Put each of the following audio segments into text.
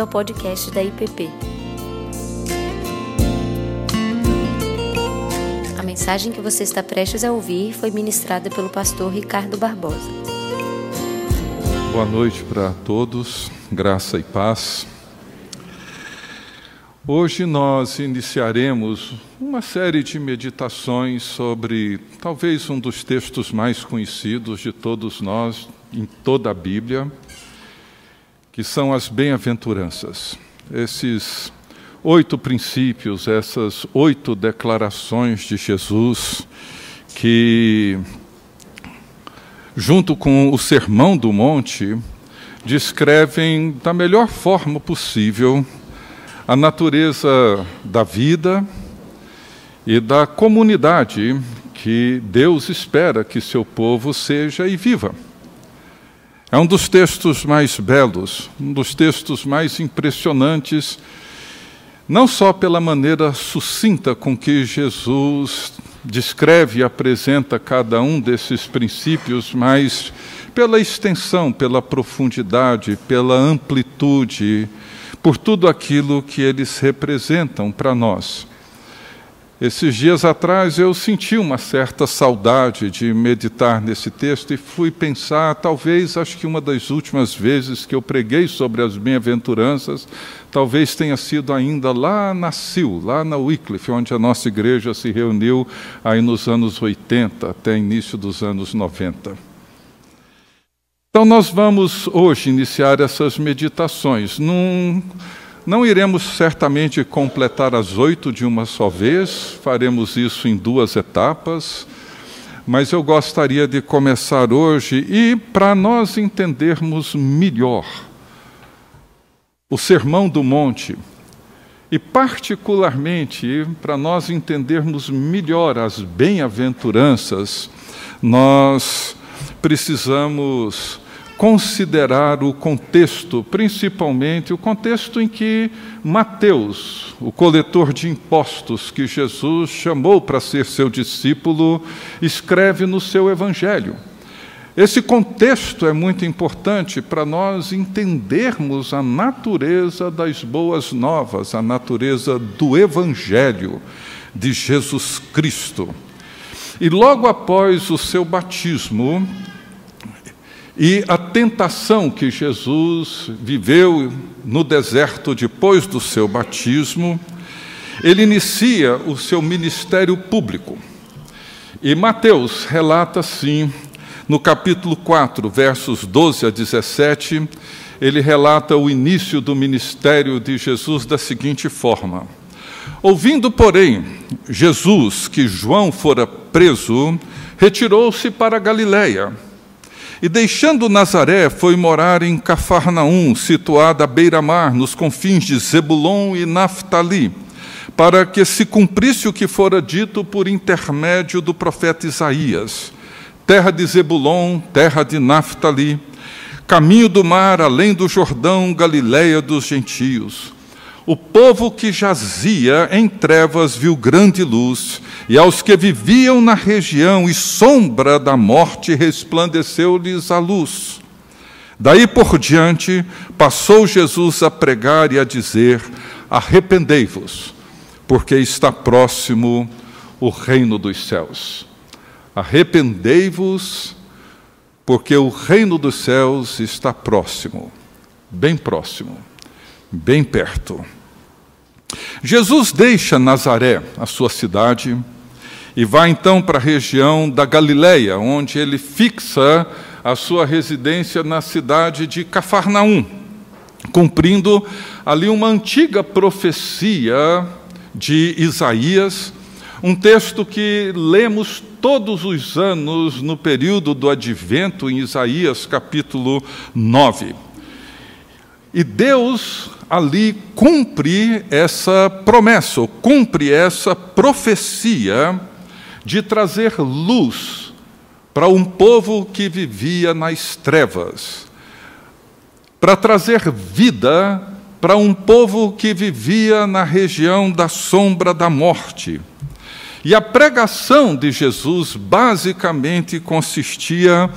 bem-vindo ao podcast da IPP. A mensagem que você está prestes a ouvir foi ministrada pelo pastor Ricardo Barbosa. Boa noite para todos, graça e paz. Hoje nós iniciaremos uma série de meditações sobre talvez um dos textos mais conhecidos de todos nós em toda a Bíblia, que são as bem-aventuranças. Esses oito princípios, essas oito declarações de Jesus, que, junto com o Sermão do Monte, descrevem da melhor forma possível a natureza da vida e da comunidade que Deus espera que seu povo seja e viva. É um dos textos mais belos, um dos textos mais impressionantes, não só pela maneira sucinta com que Jesus descreve e apresenta cada um desses princípios, mas pela extensão, pela profundidade, pela amplitude, por tudo aquilo que eles representam para nós. Esses dias atrás eu senti uma certa saudade de meditar nesse texto e fui pensar, talvez, acho que uma das últimas vezes que eu preguei sobre as bem-aventuranças, talvez tenha sido ainda lá na Sil, lá na Wycliffe, onde a nossa igreja se reuniu aí nos anos 80 até início dos anos 90. Então nós vamos hoje iniciar essas meditações num não iremos certamente completar as oito de uma só vez, faremos isso em duas etapas, mas eu gostaria de começar hoje e para nós entendermos melhor o Sermão do Monte e, particularmente, para nós entendermos melhor as bem-aventuranças, nós precisamos considerar o contexto, principalmente o contexto em que Mateus, o coletor de impostos que Jesus chamou para ser seu discípulo, escreve no seu evangelho. Esse contexto é muito importante para nós entendermos a natureza das boas novas, a natureza do Evangelho de Jesus Cristo. E logo após o seu batismo, e a tentação que Jesus viveu no deserto depois do seu batismo, ele inicia o seu ministério público. E Mateus relata assim, no capítulo 4, versos 12 a 17, ele relata o início do ministério de Jesus da seguinte forma: Ouvindo, porém, Jesus que João fora preso, retirou-se para Galiléia e deixando Nazaré, foi morar em Cafarnaum, situada à beira-mar, nos confins de Zebulon e Naphtali, para que se cumprisse o que fora dito por intermédio do profeta Isaías: terra de Zebulon, terra de Naphtali, caminho do mar, além do Jordão, Galiléia dos gentios. O povo que jazia em trevas viu grande luz, e aos que viviam na região e sombra da morte resplandeceu-lhes a luz. Daí por diante, passou Jesus a pregar e a dizer: Arrependei-vos, porque está próximo o reino dos céus. Arrependei-vos, porque o reino dos céus está próximo, bem próximo, bem perto. Jesus deixa Nazaré, a sua cidade, e vai então para a região da Galileia, onde ele fixa a sua residência na cidade de Cafarnaum, cumprindo ali uma antiga profecia de Isaías, um texto que lemos todos os anos no período do advento em Isaías capítulo 9. E Deus ali cumpre essa promessa, cumpre essa profecia de trazer luz para um povo que vivia nas trevas, para trazer vida para um povo que vivia na região da sombra da morte. E a pregação de Jesus basicamente consistia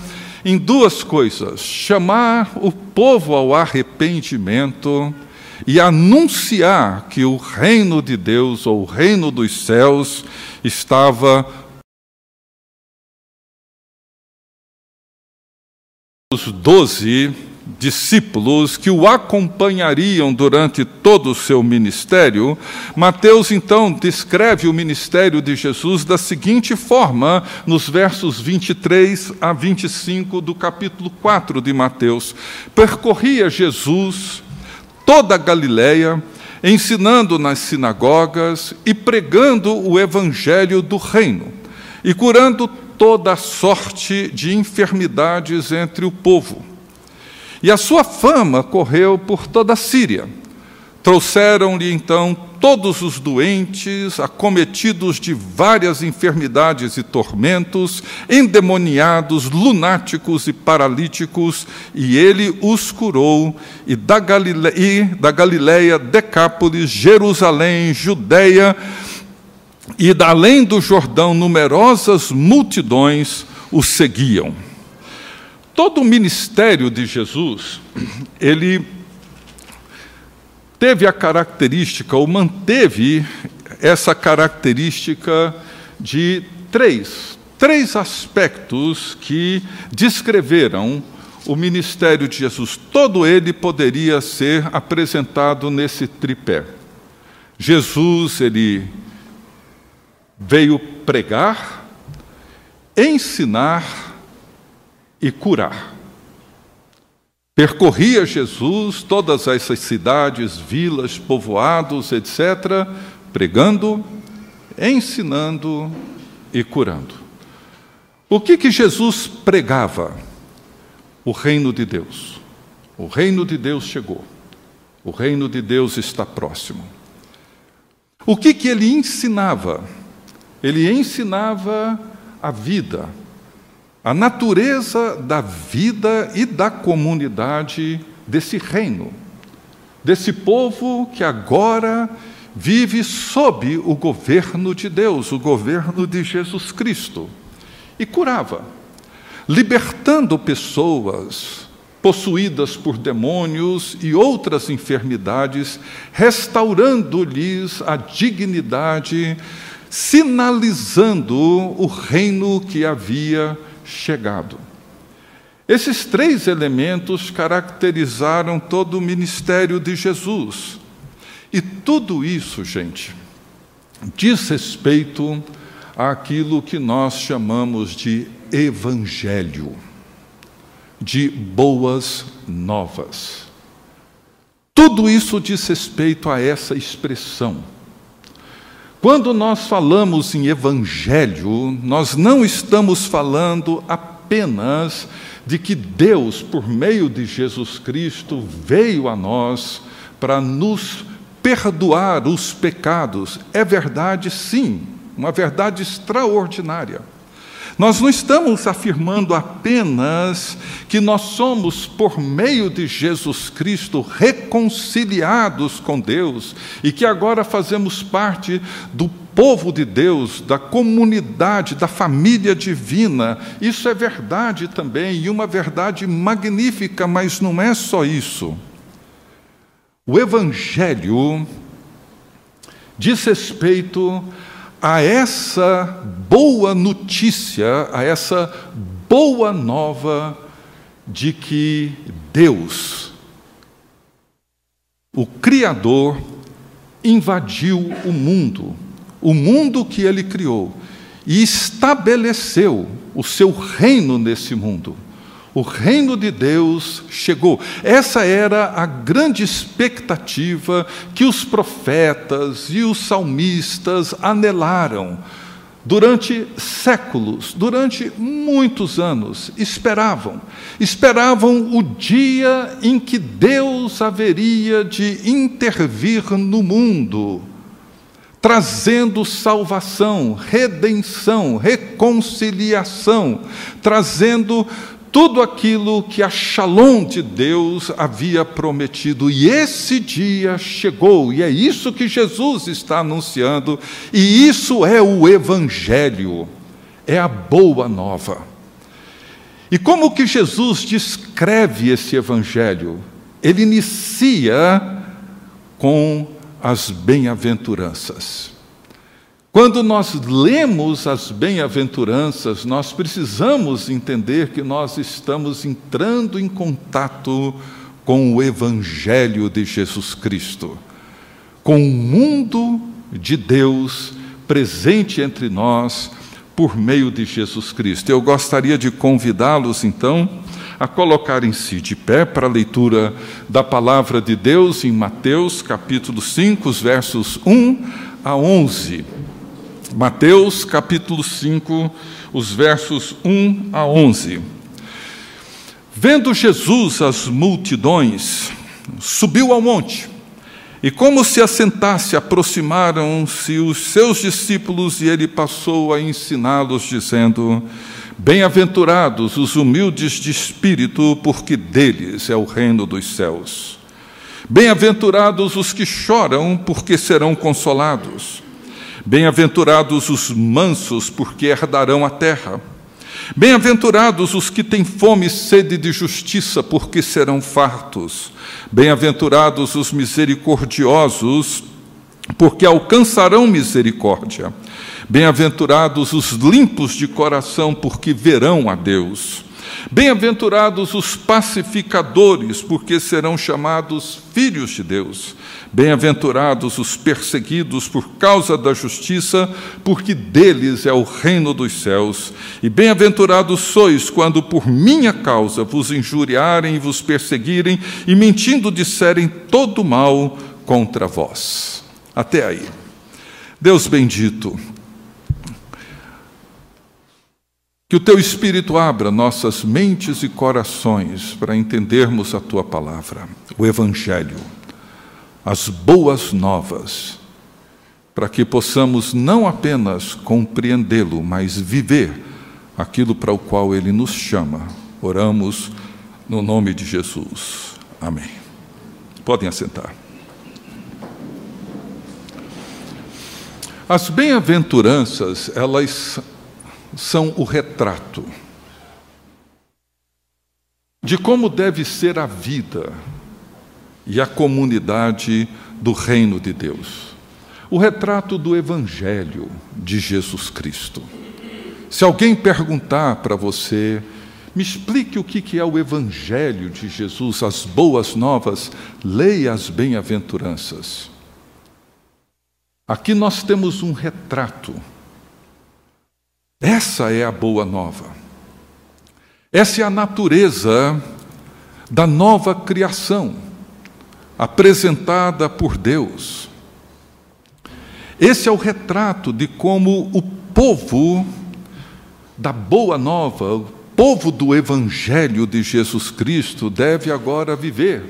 em duas coisas: chamar o povo ao arrependimento e anunciar que o reino de Deus, ou o reino dos céus, estava os doze discípulos que o acompanhariam durante todo o seu ministério, Mateus então descreve o ministério de Jesus da seguinte forma, nos versos 23 a 25 do capítulo 4 de Mateus: Percorria Jesus toda a Galiléia, ensinando nas sinagogas e pregando o evangelho do reino, e curando toda sorte de enfermidades entre o povo. E a sua fama correu por toda a Síria. Trouxeram-lhe então todos os doentes, acometidos de várias enfermidades e tormentos, endemoniados, lunáticos e paralíticos, e ele os curou, e da Galileia, e da Galileia Decápolis, Jerusalém, Judeia, e da além do Jordão, numerosas multidões o seguiam. Todo o ministério de Jesus, ele teve a característica, ou manteve essa característica de três, três aspectos que descreveram o ministério de Jesus. Todo ele poderia ser apresentado nesse tripé. Jesus, ele veio pregar, ensinar e curar. Percorria Jesus todas essas cidades, vilas, povoados, etc., pregando, ensinando e curando. O que que Jesus pregava? O reino de Deus. O reino de Deus chegou. O reino de Deus está próximo. O que que ele ensinava? Ele ensinava a vida, a natureza da vida e da comunidade desse reino, desse povo que agora vive sob o governo de Deus, o governo de Jesus Cristo, e curava, libertando pessoas possuídas por demônios e outras enfermidades, restaurando-lhes a dignidade, sinalizando o reino que havia chegado. Esses três elementos caracterizaram todo o ministério de Jesus. E tudo isso, gente, diz respeito àquilo que nós chamamos de evangelho, de boas novas. Tudo isso diz respeito a essa expressão. Quando nós falamos em evangelho, nós não estamos falando apenas de que Deus, por meio de Jesus Cristo, veio a nós para nos perdoar os pecados. É verdade, sim, uma verdade extraordinária. Nós não estamos afirmando apenas que nós somos, por meio de Jesus Cristo, reconciliados com Deus e que agora fazemos parte do povo de Deus, da comunidade, da família divina. Isso é verdade também e uma verdade magnífica, mas não é só isso. O Evangelho diz respeito a essa boa notícia, a essa boa nova de que Deus, o Criador, invadiu o mundo, o mundo que ele criou, e estabeleceu o seu reino nesse mundo. O reino de Deus chegou. Essa era a grande expectativa que os profetas e os salmistas anelaram durante séculos, durante muitos anos. Esperavam. Esperavam o dia em que Deus haveria de intervir no mundo trazendo salvação, redenção, reconciliação, trazendo tudo aquilo que a Shalom de Deus havia prometido. E esse dia chegou, e é isso que Jesus está anunciando, e isso é o Evangelho, é a boa nova. E como que Jesus descreve esse Evangelho? Ele inicia com as bem-aventuranças. Quando nós lemos as bem-aventuranças, nós precisamos entender que nós estamos entrando em contato com o Evangelho de Jesus Cristo, com o mundo de Deus presente entre nós por meio de Jesus Cristo. Eu gostaria de convidá-los, então, a colocarem-se de pé para a leitura da palavra de Deus em Mateus, capítulo 5, os versos 1 a 11. Mateus, capítulo 5, os versos 1 a 11. Vendo Jesus as multidões, subiu ao monte, e como se assentasse, aproximaram-se os seus discípulos, e ele passou a ensiná-los, dizendo: Bem-aventurados os humildes de espírito, porque deles é o reino dos céus. Bem-aventurados os que choram, porque serão consolados. Bem-aventurados os mansos, porque herdarão a terra. Bem-aventurados os que têm fome e sede de justiça, porque serão fartos. Bem-aventurados os misericordiosos, porque alcançarão misericórdia. Bem-aventurados os limpos de coração, porque verão a Deus. Bem-aventurados os pacificadores, porque serão chamados filhos de Deus. Bem-aventurados os perseguidos por causa da justiça, porque deles é o reino dos céus. E bem-aventurados sois quando por minha causa vos injuriarem e vos perseguirem, e mentindo disserem todo mal contra vós. Até aí. Deus bendito, Que o teu Espírito abra nossas mentes e corações para entendermos a tua palavra, o Evangelho, as boas novas, para que possamos não apenas compreendê-lo, mas viver aquilo para o qual ele nos chama. Oramos no nome de Jesus. Amém. Podem assentar. As bem-aventuranças, elas são o retrato de como deve ser a vida e a comunidade do reino de Deus. O retrato do Evangelho de Jesus Cristo. Se alguém perguntar para você, me explique o que é o Evangelho de Jesus, as boas novas, leia as bem-aventuranças. Aqui nós temos um retrato essa é a boa nova. Essa é a natureza da nova criação apresentada por Deus. Esse é o retrato de como o povo da boa nova, o povo do Evangelho de Jesus Cristo deve agora viver,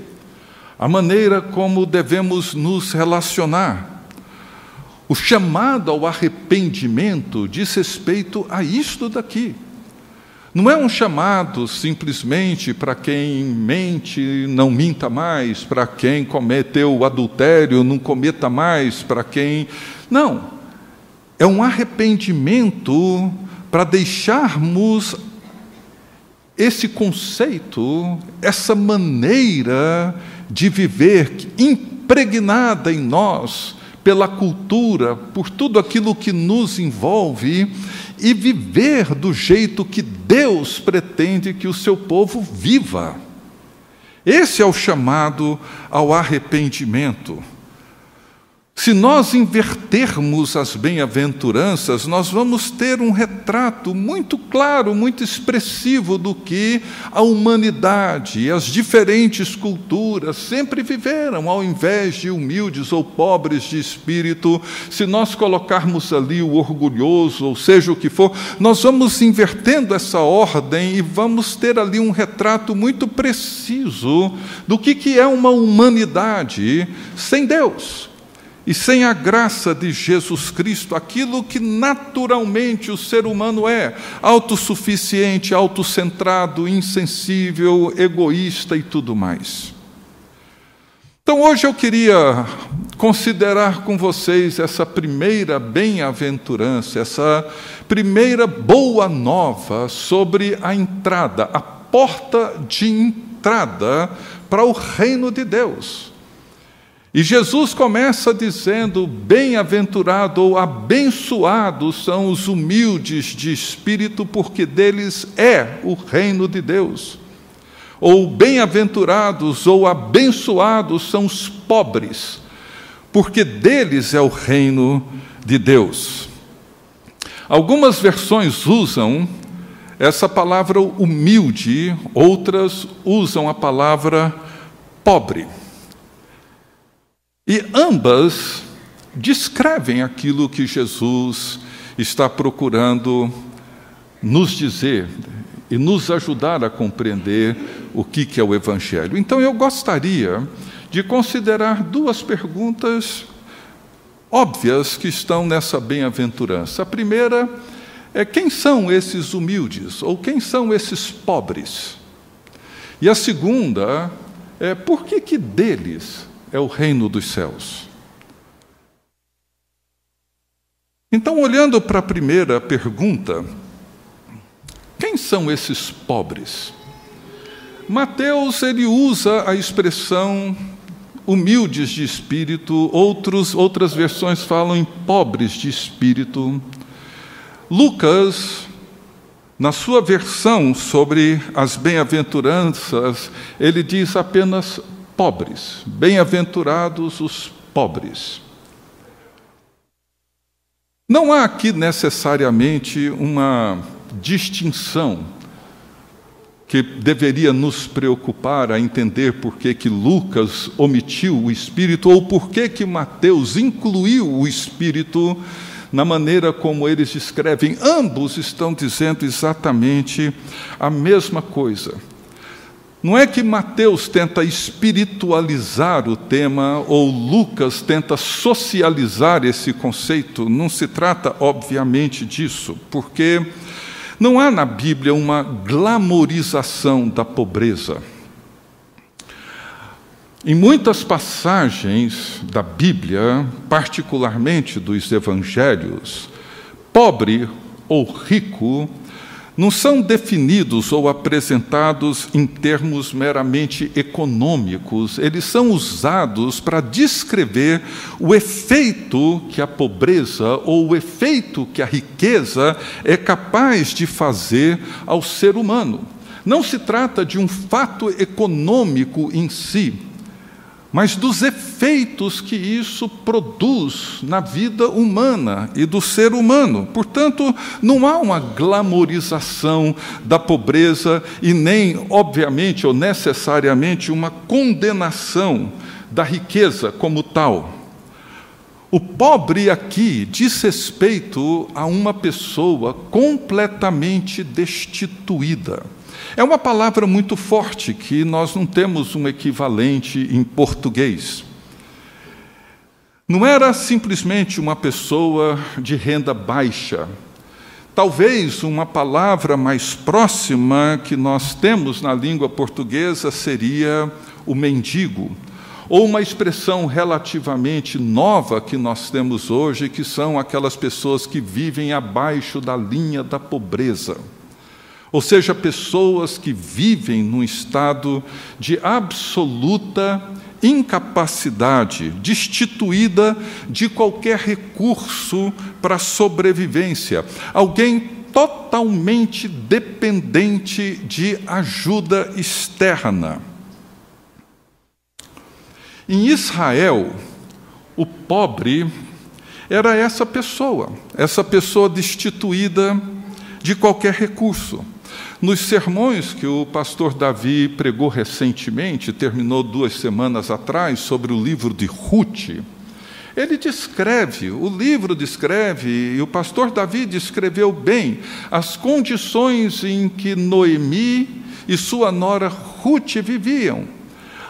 a maneira como devemos nos relacionar. O chamado ao arrependimento diz respeito a isto daqui. Não é um chamado simplesmente para quem mente, não minta mais, para quem cometeu adultério, não cometa mais, para quem. Não. É um arrependimento para deixarmos esse conceito, essa maneira de viver impregnada em nós pela cultura, por tudo aquilo que nos envolve e viver do jeito que Deus pretende que o seu povo viva. Esse é o chamado ao arrependimento. Se nós invertermos as bem-aventuranças, nós vamos ter um retrato muito claro, muito expressivo do que a humanidade e as diferentes culturas sempre viveram, ao invés de humildes ou pobres de espírito. Se nós colocarmos ali o orgulhoso, ou seja o que for, nós vamos invertendo essa ordem e vamos ter ali um retrato muito preciso do que é uma humanidade sem Deus e sem a graça de Jesus Cristo, aquilo que naturalmente o ser humano é, autossuficiente, autocentrado, insensível, egoísta e tudo mais. Então hoje eu queria considerar com vocês essa primeira bem-aventurança, essa primeira boa nova sobre a entrada, a porta de entrada para o reino de Deus. E Jesus começa dizendo: Bem-aventurado ou abençoados são os humildes de espírito, porque deles é o reino de Deus. Ou bem-aventurados ou abençoados são os pobres, porque deles é o reino de Deus. Algumas versões usam essa palavra humilde, outras usam a palavra pobre. E ambas descrevem aquilo que Jesus está procurando nos dizer e nos ajudar a compreender o que é o Evangelho. Então, eu gostaria de considerar duas perguntas óbvias que estão nessa bem-aventurança. A primeira é quem são esses humildes ou quem são esses pobres? E a segunda é por que, que deles é o reino dos céus. Então, olhando para a primeira pergunta, quem são esses pobres? Mateus ele usa a expressão humildes de espírito, outros, outras versões falam em pobres de espírito. Lucas, na sua versão sobre as bem-aventuranças, ele diz apenas pobres. Bem-aventurados os pobres. Não há aqui necessariamente uma distinção que deveria nos preocupar a entender por que, que Lucas omitiu o Espírito ou por que, que Mateus incluiu o Espírito na maneira como eles descrevem. Ambos estão dizendo exatamente a mesma coisa. Não é que Mateus tenta espiritualizar o tema ou Lucas tenta socializar esse conceito, não se trata, obviamente, disso, porque não há na Bíblia uma glamorização da pobreza. Em muitas passagens da Bíblia, particularmente dos evangelhos, pobre ou rico não são definidos ou apresentados em termos meramente econômicos, eles são usados para descrever o efeito que a pobreza ou o efeito que a riqueza é capaz de fazer ao ser humano. Não se trata de um fato econômico em si, mas dos efeitos que isso produz na vida humana e do ser humano. Portanto, não há uma glamorização da pobreza e nem, obviamente ou necessariamente, uma condenação da riqueza como tal. O pobre aqui diz respeito a uma pessoa completamente destituída é uma palavra muito forte que nós não temos um equivalente em português. Não era simplesmente uma pessoa de renda baixa. Talvez uma palavra mais próxima que nós temos na língua portuguesa seria o mendigo, ou uma expressão relativamente nova que nós temos hoje, que são aquelas pessoas que vivem abaixo da linha da pobreza ou seja, pessoas que vivem num estado de absoluta incapacidade, destituída de qualquer recurso para sobrevivência. Alguém totalmente dependente de ajuda externa. Em Israel, o pobre era essa pessoa, essa pessoa destituída de qualquer recurso. Nos sermões que o pastor Davi pregou recentemente, terminou duas semanas atrás, sobre o livro de Ruth, ele descreve, o livro descreve, e o pastor Davi descreveu bem as condições em que Noemi e sua nora Ruth viviam.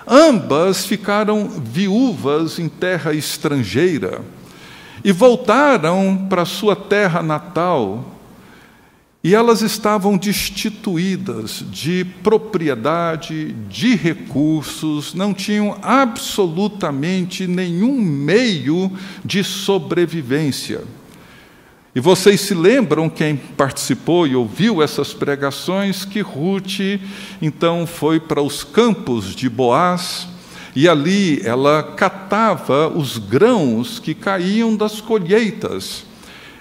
Ambas ficaram viúvas em terra estrangeira e voltaram para sua terra natal e elas estavam destituídas de propriedade, de recursos, não tinham absolutamente nenhum meio de sobrevivência. E vocês se lembram, quem participou e ouviu essas pregações, que Ruth então foi para os campos de Boaz e ali ela catava os grãos que caíam das colheitas.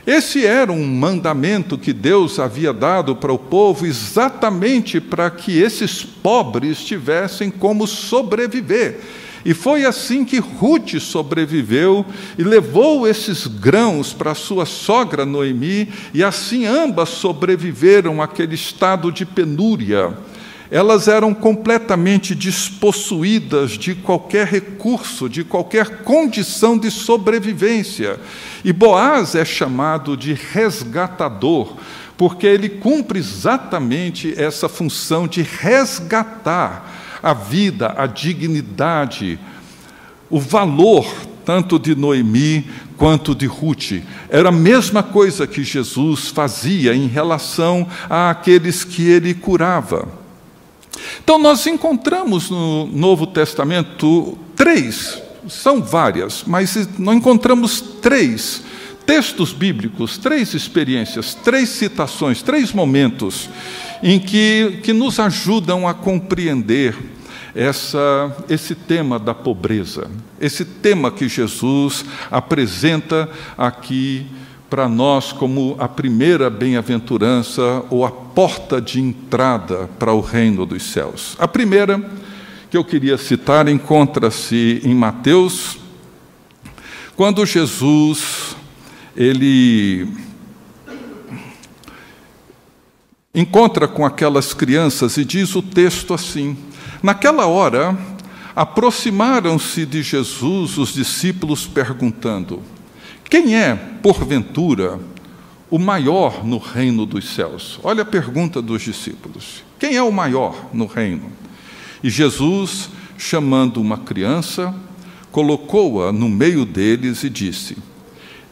Esse era um mandamento que Deus havia dado para o povo exatamente para que esses pobres tivessem como sobreviver. E foi assim que Ruth sobreviveu e levou esses grãos para sua sogra Noemi, e assim ambas sobreviveram àquele estado de penúria elas eram completamente despossuídas de qualquer recurso, de qualquer condição de sobrevivência. E Boaz é chamado de resgatador, porque ele cumpre exatamente essa função de resgatar a vida, a dignidade, o valor tanto de Noemi quanto de Ruth. Era a mesma coisa que Jesus fazia em relação àqueles que ele curava. Então, nós encontramos no Novo Testamento três, são várias, mas nós encontramos três textos bíblicos, três experiências, três citações, três momentos em que, que nos ajudam a compreender essa, esse tema da pobreza, esse tema que Jesus apresenta aqui para nós como a primeira bem-aventurança ou a porta de entrada para o reino dos céus. A primeira que eu queria citar encontra-se em Mateus, quando Jesus ele encontra com aquelas crianças e diz o texto assim: Naquela hora, aproximaram-se de Jesus os discípulos perguntando: quem é, porventura, o maior no reino dos céus? Olha a pergunta dos discípulos: quem é o maior no reino? E Jesus, chamando uma criança, colocou-a no meio deles e disse: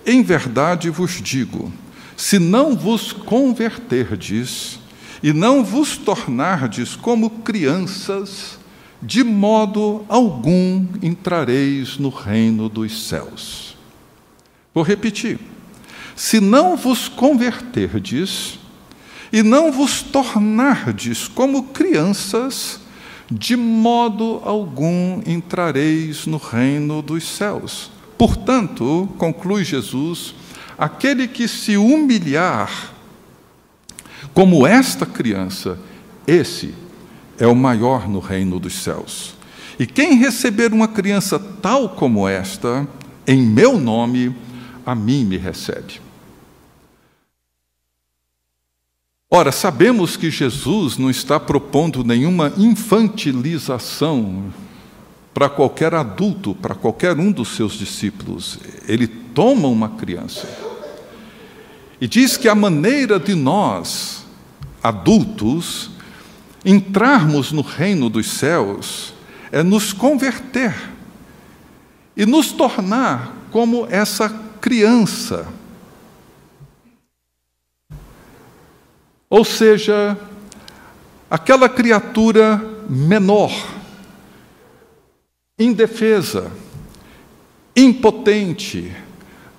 Em verdade vos digo, se não vos converterdes e não vos tornardes como crianças, de modo algum entrareis no reino dos céus. Vou repetir. Se não vos converterdes e não vos tornardes como crianças, de modo algum entrareis no reino dos céus. Portanto, conclui Jesus, aquele que se humilhar como esta criança, esse é o maior no reino dos céus. E quem receber uma criança tal como esta, em meu nome, a mim me recebe. Ora, sabemos que Jesus não está propondo nenhuma infantilização para qualquer adulto, para qualquer um dos seus discípulos. Ele toma uma criança e diz que a maneira de nós, adultos, entrarmos no reino dos céus é nos converter e nos tornar como essa criança. Ou seja, aquela criatura menor, indefesa, impotente,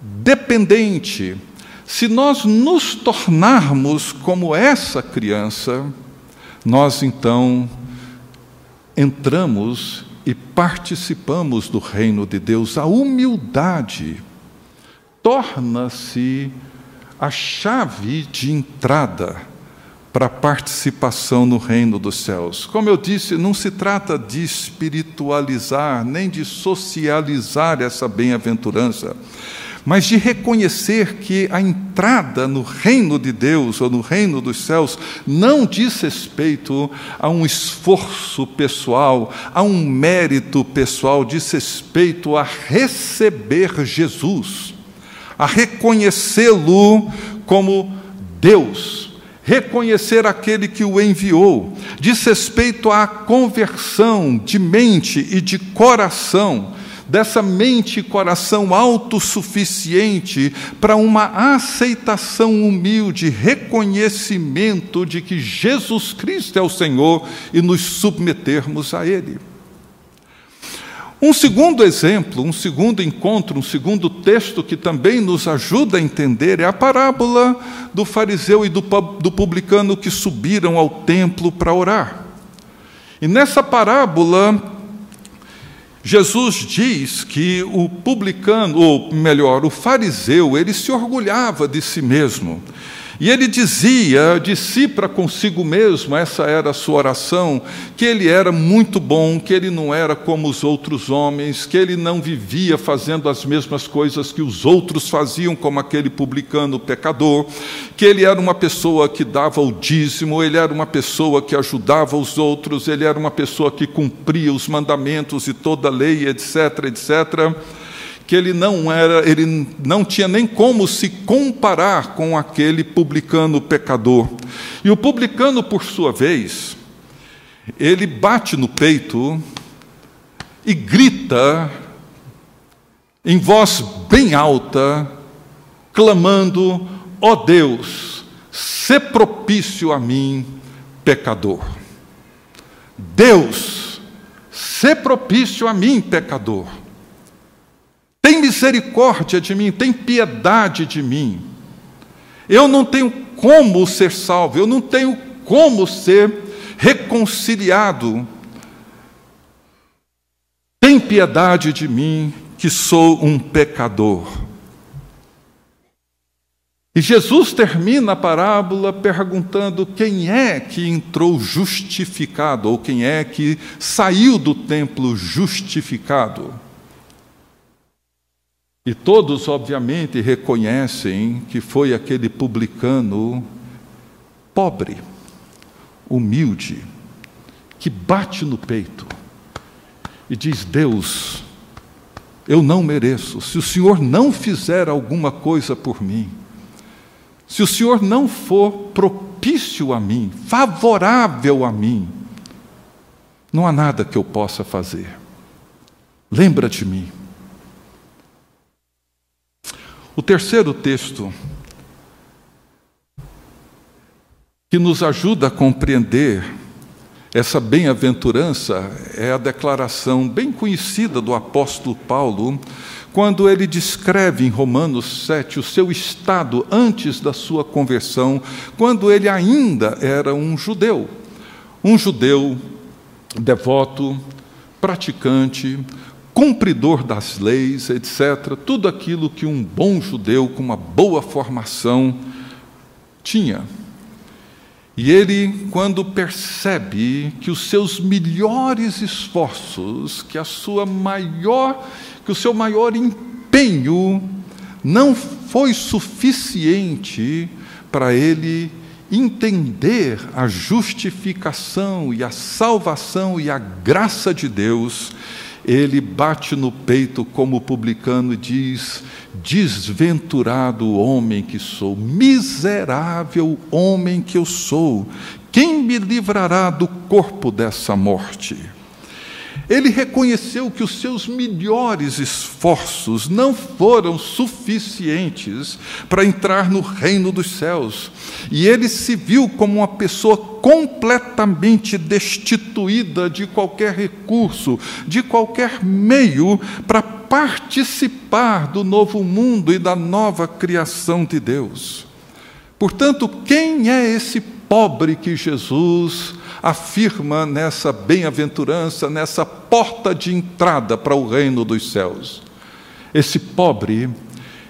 dependente, se nós nos tornarmos como essa criança, nós então entramos e participamos do reino de Deus. A humildade torna-se a chave de entrada para a participação no reino dos céus. Como eu disse, não se trata de espiritualizar, nem de socializar essa bem-aventurança, mas de reconhecer que a entrada no reino de Deus ou no reino dos céus não diz respeito a um esforço pessoal, a um mérito pessoal, diz respeito a receber Jesus a reconhecê-lo como Deus, reconhecer aquele que o enviou, diz respeito à conversão de mente e de coração, dessa mente e coração autossuficiente para uma aceitação humilde, reconhecimento de que Jesus Cristo é o Senhor e nos submetermos a Ele. Um segundo exemplo, um segundo encontro, um segundo texto que também nos ajuda a entender é a parábola do fariseu e do, do publicano que subiram ao templo para orar. E nessa parábola, Jesus diz que o publicano, ou melhor, o fariseu, ele se orgulhava de si mesmo. E ele dizia de si para consigo mesmo, essa era a sua oração, que ele era muito bom, que ele não era como os outros homens, que ele não vivia fazendo as mesmas coisas que os outros faziam, como aquele publicano pecador, que ele era uma pessoa que dava o dízimo, ele era uma pessoa que ajudava os outros, ele era uma pessoa que cumpria os mandamentos e toda a lei, etc, etc que ele não era, ele não tinha nem como se comparar com aquele publicano pecador. E o publicano, por sua vez, ele bate no peito e grita em voz bem alta, clamando: ó oh Deus, se propício a mim, pecador. Deus, se propício a mim, pecador. Tem misericórdia de mim, tem piedade de mim. Eu não tenho como ser salvo, eu não tenho como ser reconciliado. Tem piedade de mim, que sou um pecador. E Jesus termina a parábola perguntando quem é que entrou justificado, ou quem é que saiu do templo justificado. E todos, obviamente, reconhecem que foi aquele publicano pobre, humilde, que bate no peito e diz: Deus, eu não mereço. Se o Senhor não fizer alguma coisa por mim, se o Senhor não for propício a mim, favorável a mim, não há nada que eu possa fazer. Lembra de mim. O terceiro texto que nos ajuda a compreender essa bem-aventurança é a declaração bem conhecida do apóstolo Paulo, quando ele descreve em Romanos 7 o seu estado antes da sua conversão, quando ele ainda era um judeu. Um judeu devoto, praticante, cumpridor das leis, etc., tudo aquilo que um bom judeu com uma boa formação tinha. E ele, quando percebe que os seus melhores esforços, que a sua maior, que o seu maior empenho não foi suficiente para ele entender a justificação e a salvação e a graça de Deus, ele bate no peito como publicano e diz: Desventurado homem que sou, miserável homem que eu sou, quem me livrará do corpo dessa morte? Ele reconheceu que os seus melhores esforços não foram suficientes para entrar no reino dos céus. E ele se viu como uma pessoa completamente destituída de qualquer recurso, de qualquer meio para participar do novo mundo e da nova criação de Deus. Portanto, quem é esse pobre que Jesus afirma nessa bem-aventurança, nessa porta de entrada para o reino dos céus. Esse pobre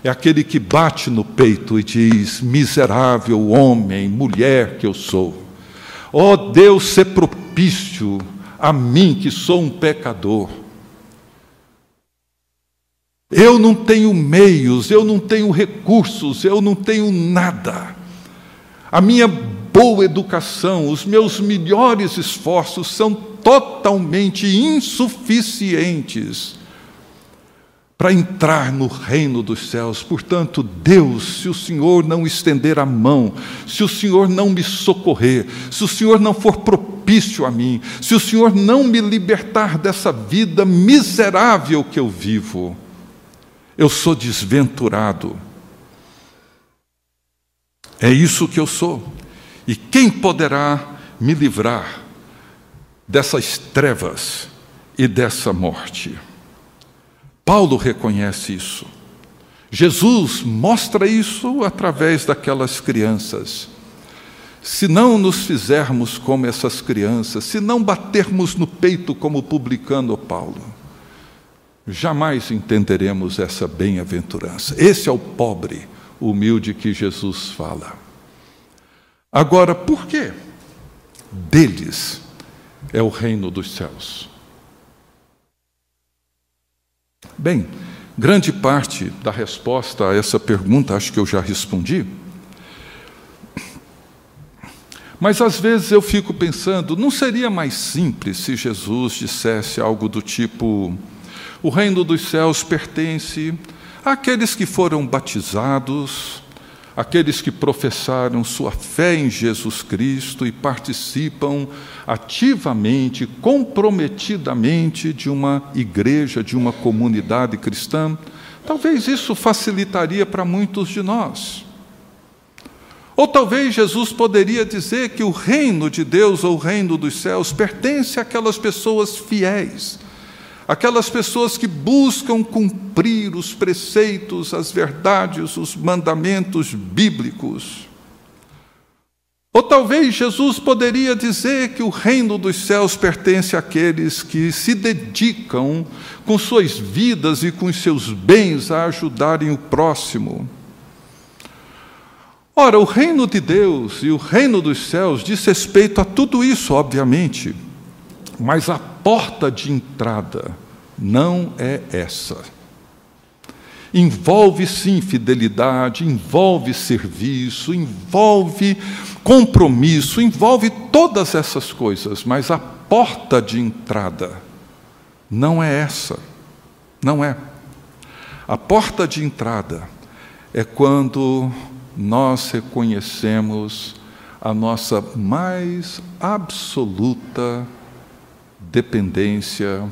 é aquele que bate no peito e diz: Miserável homem, mulher que eu sou. Ó oh, Deus, ser propício a mim que sou um pecador. Eu não tenho meios, eu não tenho recursos, eu não tenho nada. A minha boa educação, os meus melhores esforços são totalmente insuficientes para entrar no reino dos céus. Portanto, Deus, se o Senhor não estender a mão, se o Senhor não me socorrer, se o Senhor não for propício a mim, se o Senhor não me libertar dessa vida miserável que eu vivo, eu sou desventurado. É isso que eu sou. E quem poderá me livrar dessas trevas e dessa morte? Paulo reconhece isso. Jesus mostra isso através daquelas crianças. Se não nos fizermos como essas crianças, se não batermos no peito como publicando Paulo, jamais entenderemos essa bem-aventurança. Esse é o pobre humilde que Jesus fala. Agora, por quê? Deles é o reino dos céus. Bem, grande parte da resposta a essa pergunta acho que eu já respondi. Mas às vezes eu fico pensando, não seria mais simples se Jesus dissesse algo do tipo: o reino dos céus pertence àqueles que foram batizados, aqueles que professaram sua fé em Jesus Cristo e participam ativamente, comprometidamente de uma igreja, de uma comunidade cristã. Talvez isso facilitaria para muitos de nós. Ou talvez Jesus poderia dizer que o reino de Deus ou o reino dos céus pertence àquelas pessoas fiéis, aquelas pessoas que buscam cumprir os preceitos, as verdades, os mandamentos bíblicos. Ou talvez Jesus poderia dizer que o reino dos céus pertence àqueles que se dedicam com suas vidas e com seus bens a ajudarem o próximo. Ora, o reino de Deus e o reino dos céus diz respeito a tudo isso, obviamente, mas a porta de entrada não é essa. Envolve sim fidelidade, envolve serviço, envolve compromisso, envolve todas essas coisas, mas a porta de entrada não é essa. Não é. A porta de entrada é quando nós reconhecemos a nossa mais absoluta dependência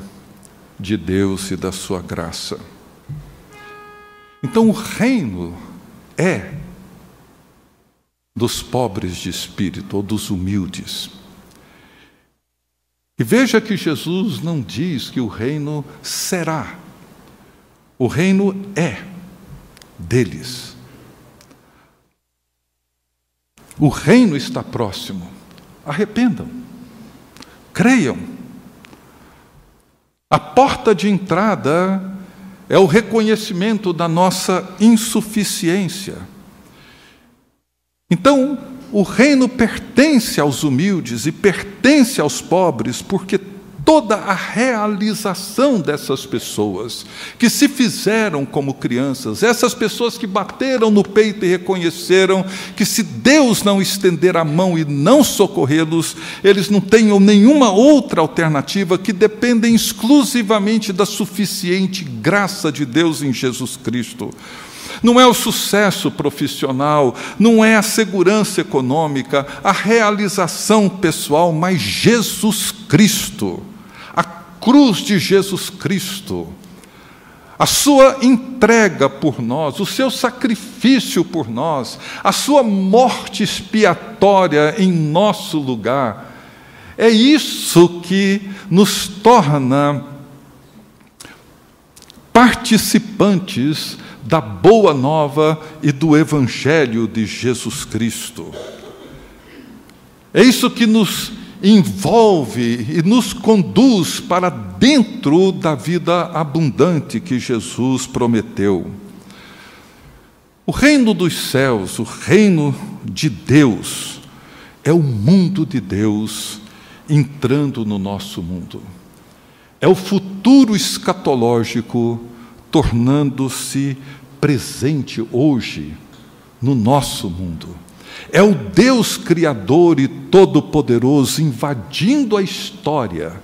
de Deus e da Sua graça. Então, o reino é dos pobres de espírito ou dos humildes. E veja que Jesus não diz que o reino será, o reino é deles. O reino está próximo. Arrependam. Creiam. A porta de entrada é o reconhecimento da nossa insuficiência. Então, o reino pertence aos humildes e pertence aos pobres, porque toda a realização dessas pessoas que se fizeram como crianças, essas pessoas que bateram no peito e reconheceram que se Deus não estender a mão e não socorrê-los, eles não tenham nenhuma outra alternativa que dependem exclusivamente da suficiente graça de Deus em Jesus Cristo. Não é o sucesso profissional, não é a segurança econômica, a realização pessoal, mas Jesus Cristo cruz de Jesus Cristo, a sua entrega por nós, o seu sacrifício por nós, a sua morte expiatória em nosso lugar, é isso que nos torna participantes da boa nova e do evangelho de Jesus Cristo. É isso que nos envolve e nos conduz para dentro da vida abundante que Jesus prometeu. O reino dos céus, o reino de Deus, é o mundo de Deus entrando no nosso mundo. É o futuro escatológico tornando-se presente hoje no nosso mundo. É o Deus Criador e Todo-Poderoso invadindo a história,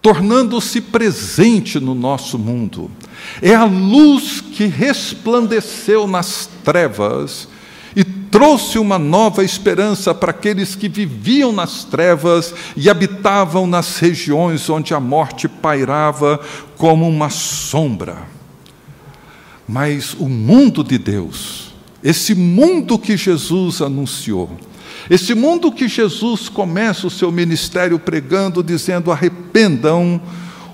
tornando-se presente no nosso mundo. É a luz que resplandeceu nas trevas e trouxe uma nova esperança para aqueles que viviam nas trevas e habitavam nas regiões onde a morte pairava como uma sombra. Mas o mundo de Deus, esse mundo que Jesus anunciou, esse mundo que Jesus começa o seu ministério pregando, dizendo: arrependam,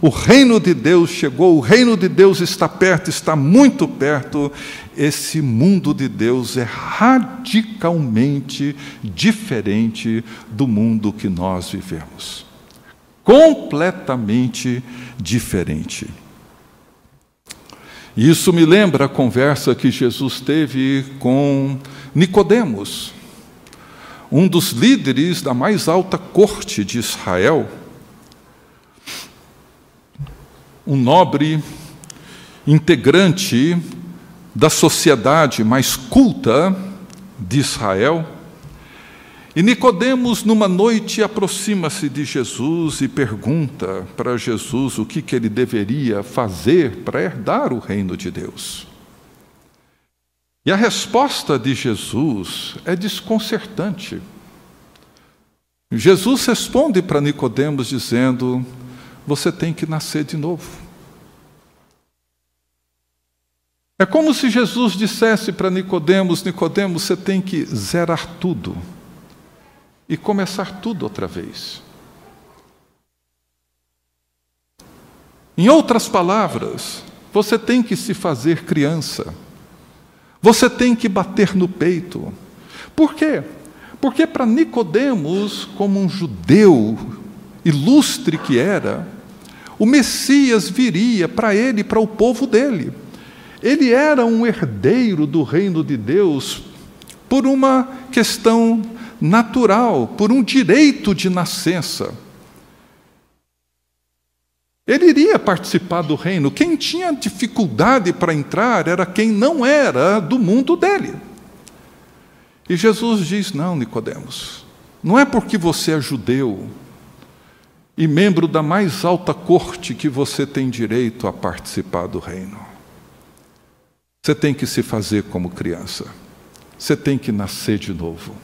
o reino de Deus chegou, o reino de Deus está perto, está muito perto. Esse mundo de Deus é radicalmente diferente do mundo que nós vivemos. Completamente diferente. E isso me lembra a conversa que Jesus teve com Nicodemos, um dos líderes da mais alta corte de Israel, um nobre integrante da sociedade mais culta de Israel. E Nicodemos, numa noite, aproxima-se de Jesus e pergunta para Jesus o que, que ele deveria fazer para herdar o reino de Deus. E a resposta de Jesus é desconcertante. Jesus responde para Nicodemos dizendo: Você tem que nascer de novo. É como se Jesus dissesse para Nicodemos: Nicodemos, você tem que zerar tudo e começar tudo outra vez. Em outras palavras, você tem que se fazer criança. Você tem que bater no peito. Por quê? Porque para Nicodemos, como um judeu ilustre que era, o Messias viria para ele, para o povo dele. Ele era um herdeiro do reino de Deus por uma questão natural, por um direito de nascença. Ele iria participar do reino. Quem tinha dificuldade para entrar era quem não era do mundo dele. E Jesus diz: Não, Nicodemos, não é porque você é judeu e membro da mais alta corte que você tem direito a participar do reino. Você tem que se fazer como criança. Você tem que nascer de novo.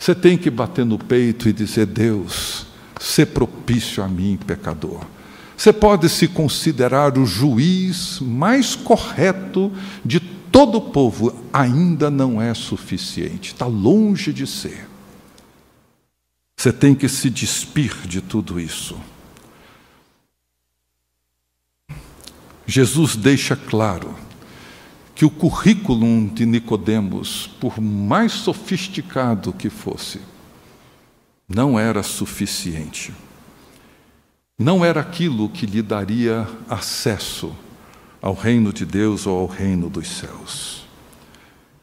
Você tem que bater no peito e dizer: Deus, ser propício a mim, pecador. Você pode se considerar o juiz mais correto de todo o povo, ainda não é suficiente, está longe de ser. Você tem que se despir de tudo isso. Jesus deixa claro que o currículo de Nicodemos, por mais sofisticado que fosse, não era suficiente. Não era aquilo que lhe daria acesso ao reino de Deus ou ao reino dos céus.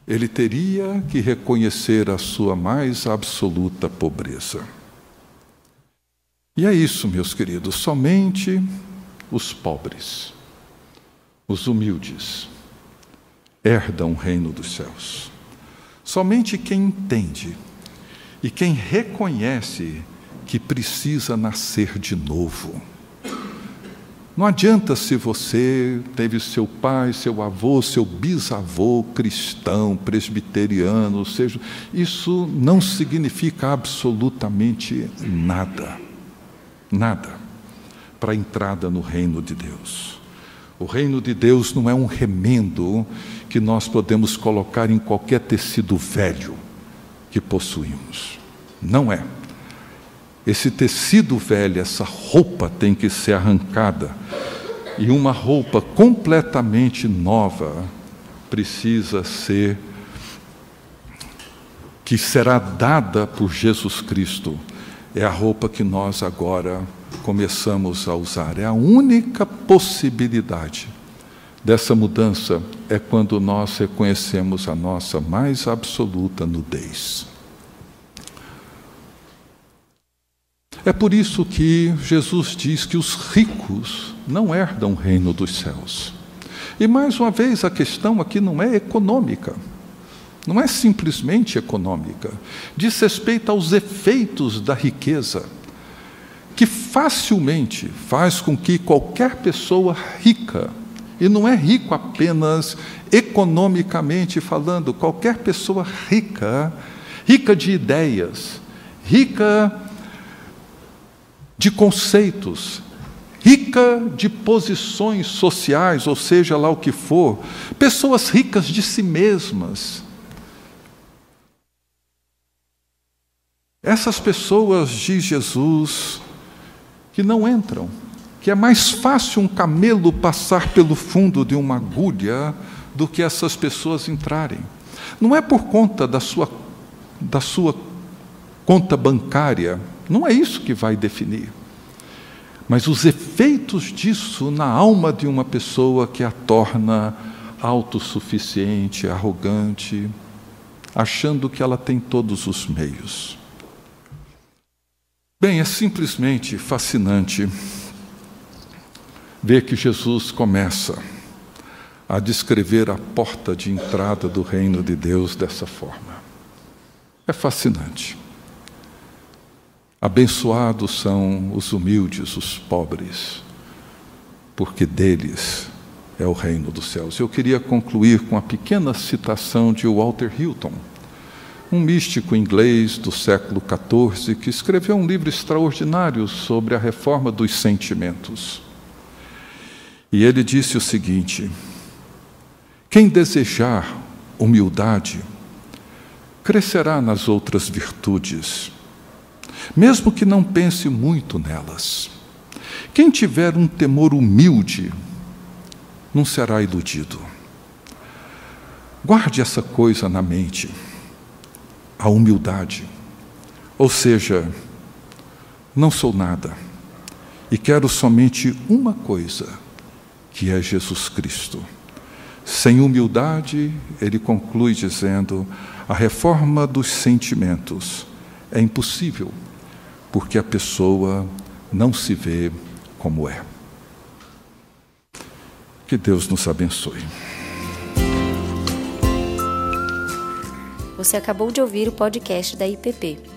Ele teria que reconhecer a sua mais absoluta pobreza. E é isso, meus queridos, somente os pobres, os humildes, herdam o reino dos céus. Somente quem entende e quem reconhece que precisa nascer de novo. Não adianta se você teve seu pai, seu avô, seu bisavô cristão, presbiteriano, ou seja, isso não significa absolutamente nada. Nada para a entrada no reino de Deus. O reino de Deus não é um remendo que nós podemos colocar em qualquer tecido velho que possuímos. Não é. Esse tecido velho, essa roupa tem que ser arrancada. E uma roupa completamente nova precisa ser que será dada por Jesus Cristo. É a roupa que nós agora começamos a usar. É a única possibilidade dessa mudança é quando nós reconhecemos a nossa mais absoluta nudez. É por isso que Jesus diz que os ricos não herdam o reino dos céus. E mais uma vez, a questão aqui não é econômica. Não é simplesmente econômica. Diz respeito aos efeitos da riqueza, que facilmente faz com que qualquer pessoa rica e não é rico apenas economicamente falando, qualquer pessoa rica, rica de ideias, rica de conceitos, rica de posições sociais, ou seja lá o que for, pessoas ricas de si mesmas. Essas pessoas, diz Jesus, que não entram que é mais fácil um camelo passar pelo fundo de uma agulha do que essas pessoas entrarem. Não é por conta da sua, da sua conta bancária, não é isso que vai definir. Mas os efeitos disso na alma de uma pessoa que a torna autossuficiente, arrogante, achando que ela tem todos os meios. Bem, é simplesmente fascinante ver que Jesus começa a descrever a porta de entrada do reino de Deus dessa forma. É fascinante. Abençoados são os humildes, os pobres, porque deles é o reino dos céus. Eu queria concluir com a pequena citação de Walter Hilton, um místico inglês do século XIV que escreveu um livro extraordinário sobre a reforma dos sentimentos. E ele disse o seguinte: quem desejar humildade, crescerá nas outras virtudes mesmo que não pense muito nelas. Quem tiver um temor humilde, não será iludido. Guarde essa coisa na mente, a humildade. Ou seja, não sou nada e quero somente uma coisa, que é Jesus Cristo. Sem humildade, ele conclui dizendo: a reforma dos sentimentos é impossível porque a pessoa não se vê como é. Que Deus nos abençoe. Você acabou de ouvir o podcast da IPP.